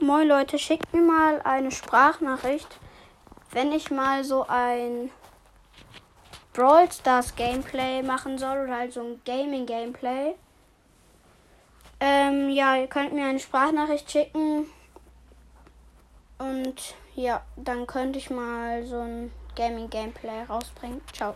Moin Leute, schickt mir mal eine Sprachnachricht, wenn ich mal so ein Brawl Stars Gameplay machen soll oder halt so ein Gaming Gameplay. Ähm, ja, ihr könnt mir eine Sprachnachricht schicken. Und ja, dann könnte ich mal so ein Gaming Gameplay rausbringen. Ciao.